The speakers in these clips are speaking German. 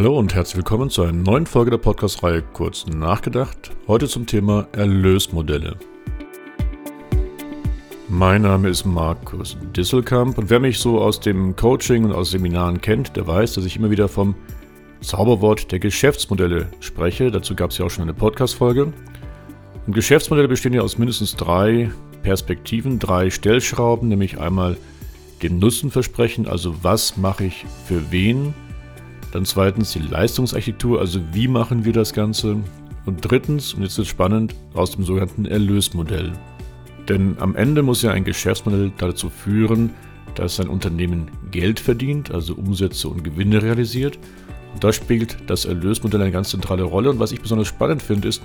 Hallo und herzlich willkommen zu einer neuen Folge der Podcast-Reihe Kurz nachgedacht. Heute zum Thema Erlösmodelle. Mein Name ist Markus Disselkamp und wer mich so aus dem Coaching und aus Seminaren kennt, der weiß, dass ich immer wieder vom Zauberwort der Geschäftsmodelle spreche. Dazu gab es ja auch schon eine Podcast-Folge. Und Geschäftsmodelle bestehen ja aus mindestens drei Perspektiven, drei Stellschrauben, nämlich einmal dem Nutzenversprechen, also was mache ich für wen, dann zweitens die Leistungsarchitektur, also wie machen wir das Ganze. Und drittens, und jetzt ist es spannend, aus dem sogenannten Erlösmodell. Denn am Ende muss ja ein Geschäftsmodell dazu führen, dass ein Unternehmen Geld verdient, also Umsätze und Gewinne realisiert. Und da spielt das Erlösmodell eine ganz zentrale Rolle. Und was ich besonders spannend finde, ist,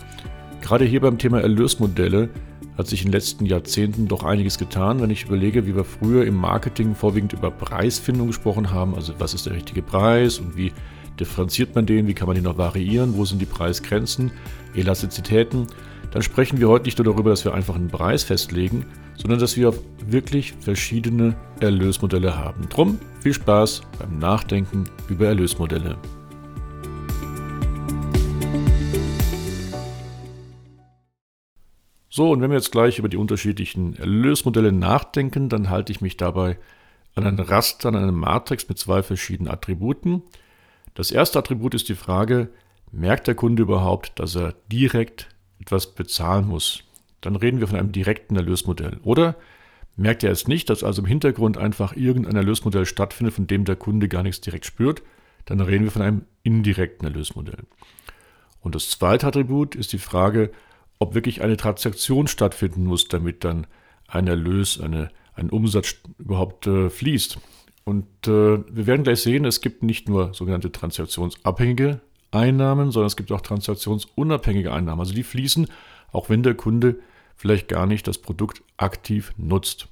gerade hier beim Thema Erlösmodelle hat sich in den letzten Jahrzehnten doch einiges getan, wenn ich überlege, wie wir früher im Marketing vorwiegend über Preisfindung gesprochen haben, also was ist der richtige Preis und wie differenziert man den, wie kann man den noch variieren, wo sind die Preisgrenzen, Elastizitäten, dann sprechen wir heute nicht nur darüber, dass wir einfach einen Preis festlegen, sondern dass wir wirklich verschiedene Erlösmodelle haben. Drum viel Spaß beim Nachdenken über Erlösmodelle. So, und wenn wir jetzt gleich über die unterschiedlichen Erlösmodelle nachdenken, dann halte ich mich dabei an ein Raster, an eine Matrix mit zwei verschiedenen Attributen. Das erste Attribut ist die Frage, merkt der Kunde überhaupt, dass er direkt etwas bezahlen muss? Dann reden wir von einem direkten Erlösmodell. Oder merkt er es nicht, dass also im Hintergrund einfach irgendein Erlösmodell stattfindet, von dem der Kunde gar nichts direkt spürt? Dann reden wir von einem indirekten Erlösmodell. Und das zweite Attribut ist die Frage, ob wirklich eine Transaktion stattfinden muss, damit dann ein Erlös, eine, ein Umsatz überhaupt äh, fließt. Und äh, wir werden gleich sehen, es gibt nicht nur sogenannte transaktionsabhängige Einnahmen, sondern es gibt auch transaktionsunabhängige Einnahmen. Also die fließen, auch wenn der Kunde vielleicht gar nicht das Produkt aktiv nutzt.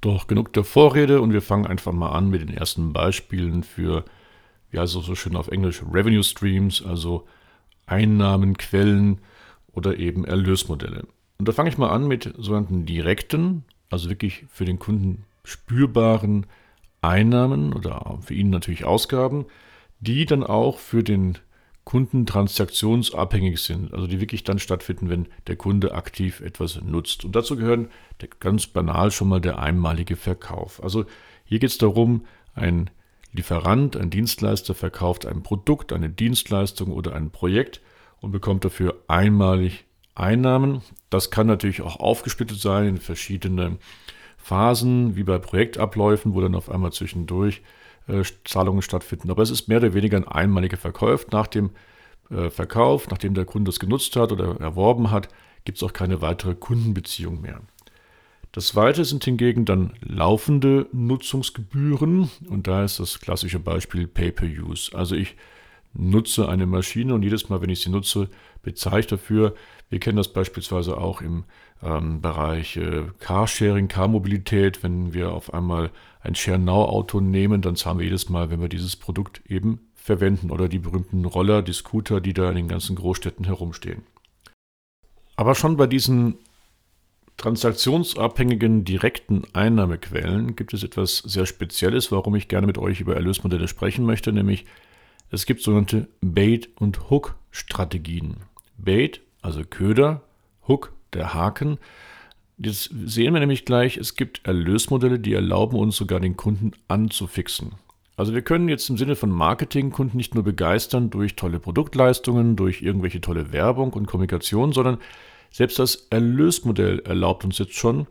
Doch genug der Vorrede und wir fangen einfach mal an mit den ersten Beispielen für, ja, also so schön auf Englisch, Revenue Streams, also Einnahmenquellen, oder eben Erlösmodelle. Und da fange ich mal an mit sogenannten direkten, also wirklich für den Kunden spürbaren Einnahmen oder für ihn natürlich Ausgaben, die dann auch für den Kunden transaktionsabhängig sind, also die wirklich dann stattfinden, wenn der Kunde aktiv etwas nutzt. Und dazu gehören ganz banal schon mal der einmalige Verkauf. Also hier geht es darum, ein Lieferant, ein Dienstleister verkauft ein Produkt, eine Dienstleistung oder ein Projekt und bekommt dafür einmalig Einnahmen. Das kann natürlich auch aufgesplittet sein in verschiedene Phasen, wie bei Projektabläufen, wo dann auf einmal zwischendurch äh, Zahlungen stattfinden. Aber es ist mehr oder weniger ein einmaliger Verkauf. Nach dem äh, Verkauf, nachdem der Kunde es genutzt hat oder erworben hat, gibt es auch keine weitere Kundenbeziehung mehr. Das zweite sind hingegen dann laufende Nutzungsgebühren und da ist das klassische Beispiel Pay-per-Use. Also ich nutze eine Maschine und jedes Mal, wenn ich sie nutze, bezahle ich dafür. Wir kennen das beispielsweise auch im ähm, Bereich äh, Carsharing, Carmobilität. Wenn wir auf einmal ein Share-Now-Auto nehmen, dann zahlen wir jedes Mal, wenn wir dieses Produkt eben verwenden oder die berühmten Roller, die Scooter, die da in den ganzen Großstädten herumstehen. Aber schon bei diesen transaktionsabhängigen direkten Einnahmequellen gibt es etwas sehr Spezielles, warum ich gerne mit euch über Erlösmodelle sprechen möchte, nämlich es gibt sogenannte Bait- und Hook-Strategien. Bait, also Köder, Hook, der Haken. Jetzt sehen wir nämlich gleich, es gibt Erlösmodelle, die erlauben uns sogar den Kunden anzufixen. Also wir können jetzt im Sinne von Marketing Kunden nicht nur begeistern durch tolle Produktleistungen, durch irgendwelche tolle Werbung und Kommunikation, sondern selbst das Erlösmodell erlaubt uns jetzt schon,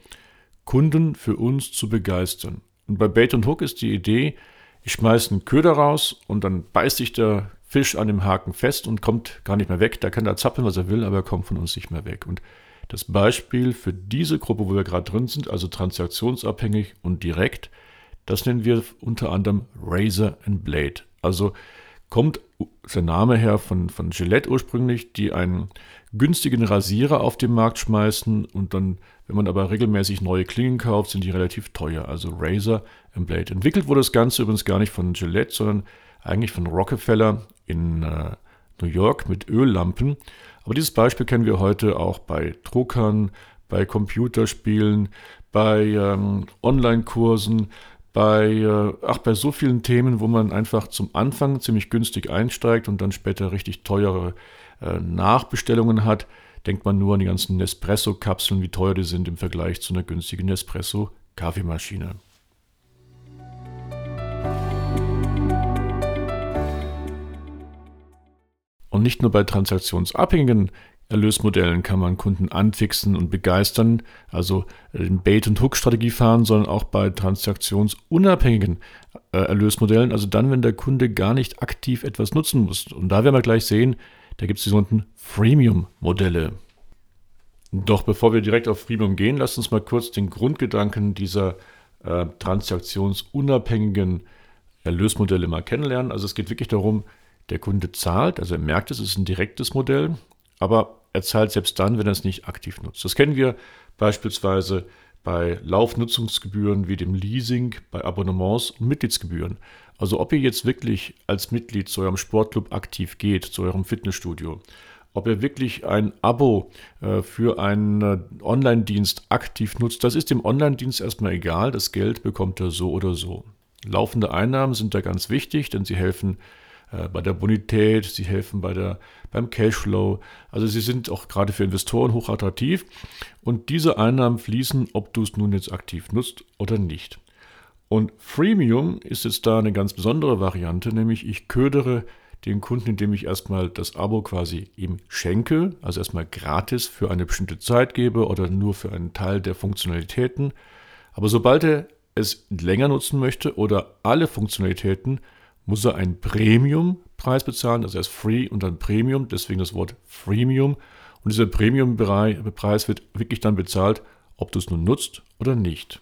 Kunden für uns zu begeistern. Und bei Bait und Hook ist die Idee, ich schmeiße einen Köder raus und dann beißt sich der Fisch an dem Haken fest und kommt gar nicht mehr weg. Da kann er zappeln, was er will, aber er kommt von uns nicht mehr weg. Und das Beispiel für diese Gruppe, wo wir gerade drin sind, also transaktionsabhängig und direkt, das nennen wir unter anderem Razor and Blade. Also kommt der Name her von, von Gillette ursprünglich, die einen günstigen Rasierer auf den Markt schmeißen und dann, wenn man aber regelmäßig neue Klingen kauft, sind die relativ teuer. Also Razor and Blade. Entwickelt wurde das Ganze übrigens gar nicht von Gillette, sondern eigentlich von Rockefeller in äh, New York mit Öllampen. Aber dieses Beispiel kennen wir heute auch bei Druckern, bei Computerspielen, bei ähm, Online-Kursen, bei, äh, ach, bei so vielen Themen, wo man einfach zum Anfang ziemlich günstig einsteigt und dann später richtig teure äh, Nachbestellungen hat, denkt man nur an die ganzen Nespresso-Kapseln, wie teuer die sind im Vergleich zu einer günstigen Nespresso-Kaffeemaschine. Und nicht nur bei transaktionsabhängigen Erlösmodellen kann man Kunden anfixen und begeistern, also den Bait-and-Hook-Strategie fahren, sondern auch bei transaktionsunabhängigen äh, Erlösmodellen, also dann, wenn der Kunde gar nicht aktiv etwas nutzen muss. Und da werden wir gleich sehen, da gibt es die sogenannten Freemium-Modelle. Doch bevor wir direkt auf Freemium gehen, lasst uns mal kurz den Grundgedanken dieser äh, transaktionsunabhängigen Erlösmodelle mal kennenlernen. Also es geht wirklich darum, der Kunde zahlt, also er merkt, es ist ein direktes Modell, aber er zahlt selbst dann, wenn er es nicht aktiv nutzt. Das kennen wir beispielsweise bei Laufnutzungsgebühren wie dem Leasing, bei Abonnements und Mitgliedsgebühren. Also ob ihr jetzt wirklich als Mitglied zu eurem Sportclub aktiv geht, zu eurem Fitnessstudio, ob ihr wirklich ein Abo äh, für einen äh, Online-Dienst aktiv nutzt, das ist dem Online-Dienst erstmal egal, das Geld bekommt er so oder so. Laufende Einnahmen sind da ganz wichtig, denn sie helfen äh, bei der Bonität, sie helfen bei der, beim Cashflow. Also sie sind auch gerade für Investoren hochattraktiv und diese Einnahmen fließen, ob du es nun jetzt aktiv nutzt oder nicht. Und Freemium ist jetzt da eine ganz besondere Variante, nämlich ich ködere den Kunden, indem ich erstmal das Abo quasi ihm schenke, also erstmal gratis für eine bestimmte Zeit gebe oder nur für einen Teil der Funktionalitäten. Aber sobald er es länger nutzen möchte oder alle Funktionalitäten, muss er einen Premium-Preis bezahlen, also er ist Free und dann Premium, deswegen das Wort Freemium. Und dieser Premium-Preis wird wirklich dann bezahlt, ob du es nun nutzt oder nicht.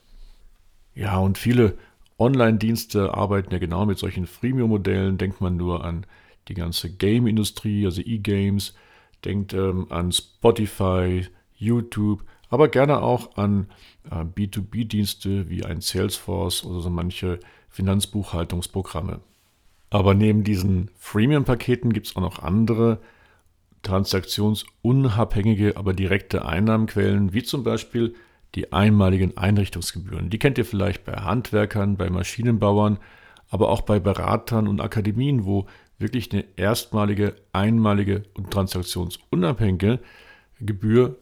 Ja, und viele Online-Dienste arbeiten ja genau mit solchen Freemium-Modellen. Denkt man nur an die ganze Game-Industrie, also E-Games, denkt ähm, an Spotify, YouTube, aber gerne auch an äh, B2B-Dienste wie ein Salesforce oder so manche Finanzbuchhaltungsprogramme. Aber neben diesen Freemium-Paketen gibt es auch noch andere transaktionsunabhängige, aber direkte Einnahmenquellen, wie zum Beispiel die einmaligen Einrichtungsgebühren. Die kennt ihr vielleicht bei Handwerkern, bei Maschinenbauern, aber auch bei Beratern und Akademien, wo wirklich eine erstmalige, einmalige und transaktionsunabhängige Gebühr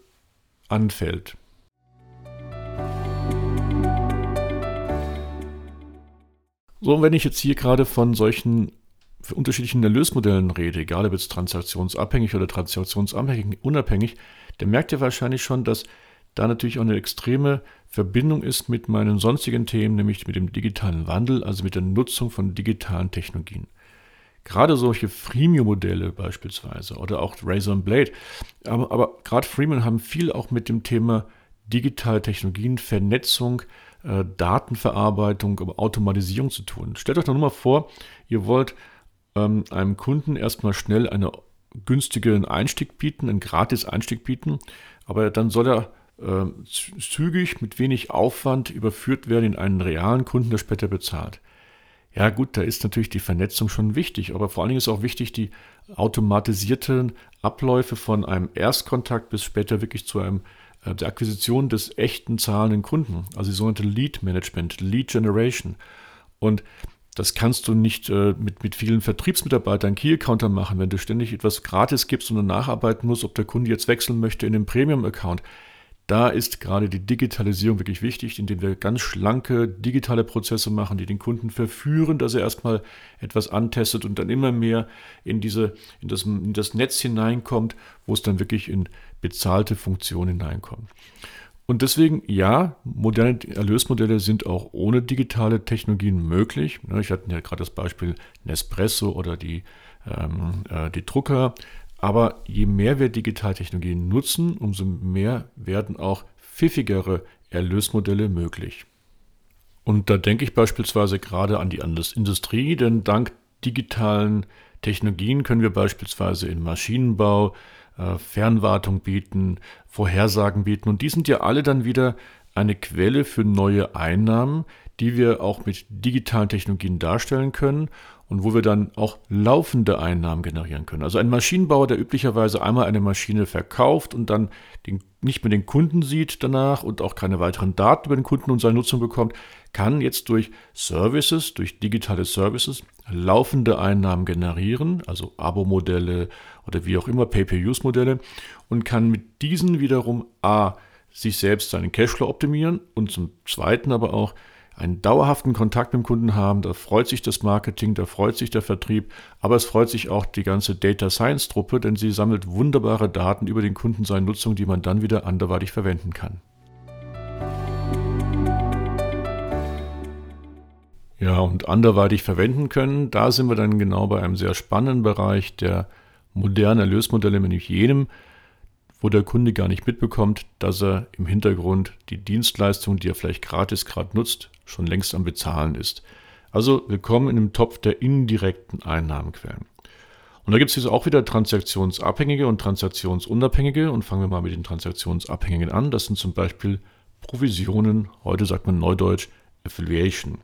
anfällt. So, und wenn ich jetzt hier gerade von solchen unterschiedlichen Erlösmodellen rede, egal ob jetzt transaktionsabhängig oder transaktionsunabhängig, dann merkt ihr wahrscheinlich schon, dass da natürlich auch eine extreme Verbindung ist mit meinen sonstigen Themen, nämlich mit dem digitalen Wandel, also mit der Nutzung von digitalen Technologien. Gerade solche Freemium-Modelle beispielsweise oder auch Razor Blade, aber, aber gerade Freemium haben viel auch mit dem Thema digitale Technologien, Vernetzung, äh, Datenverarbeitung, Automatisierung zu tun. Stellt euch doch nur mal vor, ihr wollt ähm, einem Kunden erstmal schnell einen günstigen Einstieg bieten, einen gratis Einstieg bieten, aber dann soll er äh, zügig mit wenig Aufwand überführt werden in einen realen Kunden, der später bezahlt. Ja gut, da ist natürlich die Vernetzung schon wichtig, aber vor allen Dingen ist auch wichtig die automatisierten Abläufe von einem Erstkontakt bis später wirklich zu einem äh, der Akquisition des echten zahlenden Kunden, also die sogenannte Lead Management, Lead Generation. Und das kannst du nicht äh, mit, mit vielen Vertriebsmitarbeitern Key-Accounter machen, wenn du ständig etwas gratis gibst und dann nacharbeiten musst, ob der Kunde jetzt wechseln möchte in den Premium-Account. Da ist gerade die Digitalisierung wirklich wichtig, indem wir ganz schlanke digitale Prozesse machen, die den Kunden verführen, dass er erstmal etwas antestet und dann immer mehr in, diese, in, das, in das Netz hineinkommt, wo es dann wirklich in bezahlte Funktionen hineinkommt. Und deswegen, ja, moderne Erlösmodelle sind auch ohne digitale Technologien möglich. Ich hatte ja gerade das Beispiel Nespresso oder die, ähm, äh, die Drucker. Aber je mehr wir Digitaltechnologien nutzen, umso mehr werden auch pfiffigere Erlösmodelle möglich. Und da denke ich beispielsweise gerade an die Industrie, denn dank digitalen Technologien können wir beispielsweise im Maschinenbau äh, Fernwartung bieten, Vorhersagen bieten. Und die sind ja alle dann wieder eine Quelle für neue Einnahmen, die wir auch mit digitalen Technologien darstellen können und wo wir dann auch laufende Einnahmen generieren können. Also ein Maschinenbauer, der üblicherweise einmal eine Maschine verkauft und dann den, nicht mehr den Kunden sieht danach und auch keine weiteren Daten über den Kunden und seine Nutzung bekommt, kann jetzt durch Services, durch digitale Services laufende Einnahmen generieren, also Abo-Modelle oder wie auch immer, Pay-per-Use-Modelle und kann mit diesen wiederum A, sich selbst seinen Cashflow optimieren und zum Zweiten aber auch einen dauerhaften Kontakt mit dem Kunden haben. Da freut sich das Marketing, da freut sich der Vertrieb, aber es freut sich auch die ganze Data Science Truppe, denn sie sammelt wunderbare Daten über den Kunden, seine Nutzung, die man dann wieder anderweitig verwenden kann. Ja, und anderweitig verwenden können, da sind wir dann genau bei einem sehr spannenden Bereich der modernen Erlösmodelle, nämlich jenem, wo der Kunde gar nicht mitbekommt, dass er im Hintergrund die Dienstleistung, die er vielleicht gratis gerade nutzt, schon längst am Bezahlen ist. Also willkommen in dem Topf der indirekten Einnahmenquellen. Und da gibt es jetzt auch wieder transaktionsabhängige und transaktionsunabhängige. Und fangen wir mal mit den transaktionsabhängigen an. Das sind zum Beispiel Provisionen, heute sagt man neudeutsch Affiliation.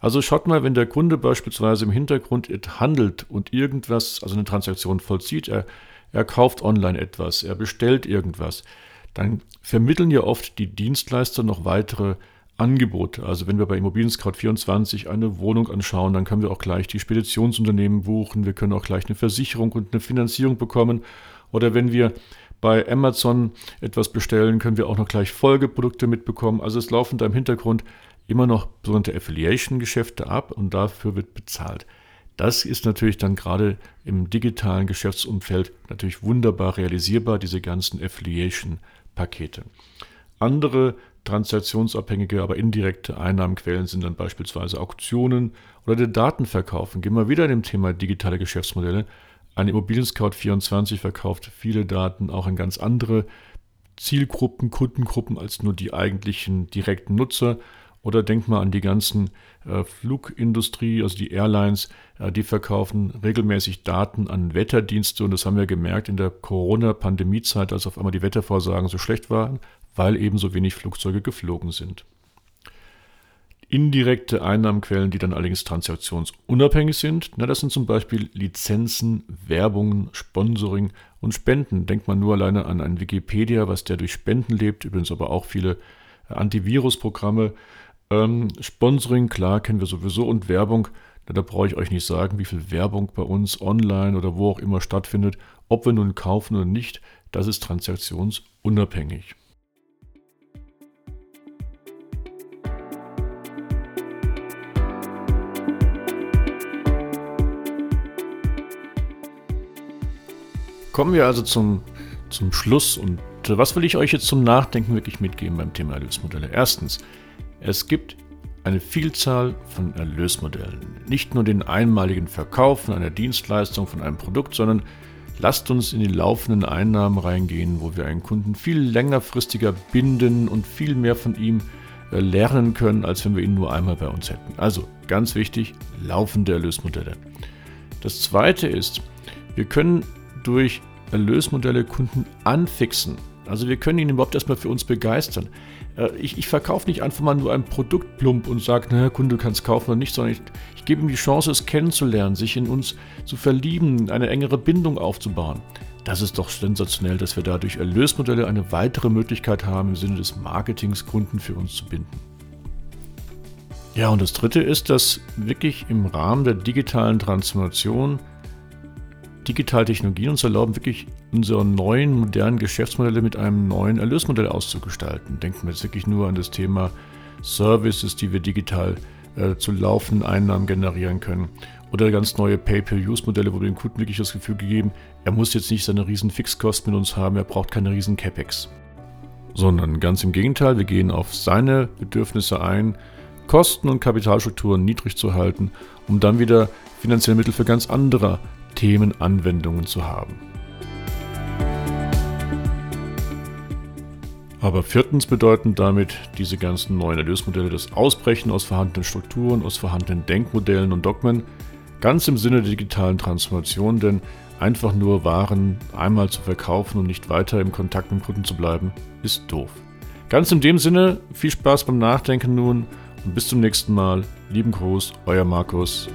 Also schaut mal, wenn der Kunde beispielsweise im Hintergrund handelt und irgendwas, also eine Transaktion vollzieht, er er kauft online etwas, er bestellt irgendwas, dann vermitteln ja oft die Dienstleister noch weitere Angebote. Also wenn wir bei Immobilien Scout 24 eine Wohnung anschauen, dann können wir auch gleich die Speditionsunternehmen buchen, wir können auch gleich eine Versicherung und eine Finanzierung bekommen. Oder wenn wir bei Amazon etwas bestellen, können wir auch noch gleich Folgeprodukte mitbekommen. Also es laufen da im Hintergrund immer noch sogenannte Affiliation-Geschäfte ab und dafür wird bezahlt. Das ist natürlich dann gerade im digitalen Geschäftsumfeld natürlich wunderbar realisierbar, diese ganzen Affiliation-Pakete. Andere transaktionsabhängige, aber indirekte Einnahmenquellen sind dann beispielsweise Auktionen oder der Datenverkauf. Und gehen wir wieder in dem Thema digitale Geschäftsmodelle. Ein Immobilien Scout 24 verkauft viele Daten auch an ganz andere Zielgruppen, Kundengruppen als nur die eigentlichen direkten Nutzer. Oder denkt mal an die ganzen äh, Flugindustrie, also die Airlines, äh, die verkaufen regelmäßig Daten an Wetterdienste. Und das haben wir gemerkt in der Corona-Pandemiezeit, als auf einmal die Wettervorsagen so schlecht waren, weil eben so wenig Flugzeuge geflogen sind. Indirekte Einnahmenquellen, die dann allerdings transaktionsunabhängig sind, na, das sind zum Beispiel Lizenzen, Werbungen, Sponsoring und Spenden. Denkt man nur alleine an ein Wikipedia, was der durch Spenden lebt, übrigens aber auch viele Antivirusprogramme ähm, Sponsoring, klar, kennen wir sowieso und Werbung. Da brauche ich euch nicht sagen, wie viel Werbung bei uns online oder wo auch immer stattfindet. Ob wir nun kaufen oder nicht, das ist transaktionsunabhängig. Kommen wir also zum, zum Schluss und was will ich euch jetzt zum Nachdenken wirklich mitgeben beim Thema Erlösmodelle? Erstens, es gibt eine Vielzahl von Erlösmodellen. Nicht nur den einmaligen Verkauf von einer Dienstleistung, von einem Produkt, sondern lasst uns in die laufenden Einnahmen reingehen, wo wir einen Kunden viel längerfristiger binden und viel mehr von ihm äh, lernen können, als wenn wir ihn nur einmal bei uns hätten. Also ganz wichtig, laufende Erlösmodelle. Das zweite ist, wir können durch Erlösmodelle Kunden anfixen. Also wir können ihn überhaupt erstmal für uns begeistern. Äh, ich, ich verkaufe nicht einfach mal nur ein Produkt plump und sage, naja, Kunde kann es kaufen oder nicht, sondern ich, ich gebe ihm die Chance, es kennenzulernen, sich in uns zu verlieben, eine engere Bindung aufzubauen. Das ist doch sensationell, dass wir dadurch Erlösmodelle eine weitere Möglichkeit haben, im Sinne des Marketings Kunden für uns zu binden. Ja, und das Dritte ist, dass wirklich im Rahmen der digitalen Transformation digitale Technologien uns erlauben, wirklich unsere neuen, modernen Geschäftsmodelle mit einem neuen Erlösmodell auszugestalten. Denken wir jetzt wirklich nur an das Thema Services, die wir digital äh, zu laufenden Einnahmen generieren können. Oder ganz neue Pay-per-Use-Modelle, wo wir dem Kunden wirklich das Gefühl gegeben, er muss jetzt nicht seine riesen Fixkosten mit uns haben, er braucht keine riesen CapEx. Sondern ganz im Gegenteil, wir gehen auf seine Bedürfnisse ein, Kosten und Kapitalstrukturen niedrig zu halten, um dann wieder finanzielle Mittel für ganz andere Themen Anwendungen zu haben. Aber viertens bedeuten damit diese ganzen neuen Erlösmodelle das Ausbrechen aus vorhandenen Strukturen, aus vorhandenen Denkmodellen und Dogmen, ganz im Sinne der digitalen Transformation, denn einfach nur Waren einmal zu verkaufen und nicht weiter im Kontakt mit Kunden zu bleiben, ist doof. Ganz in dem Sinne, viel Spaß beim Nachdenken nun und bis zum nächsten Mal. Lieben Gruß, euer Markus.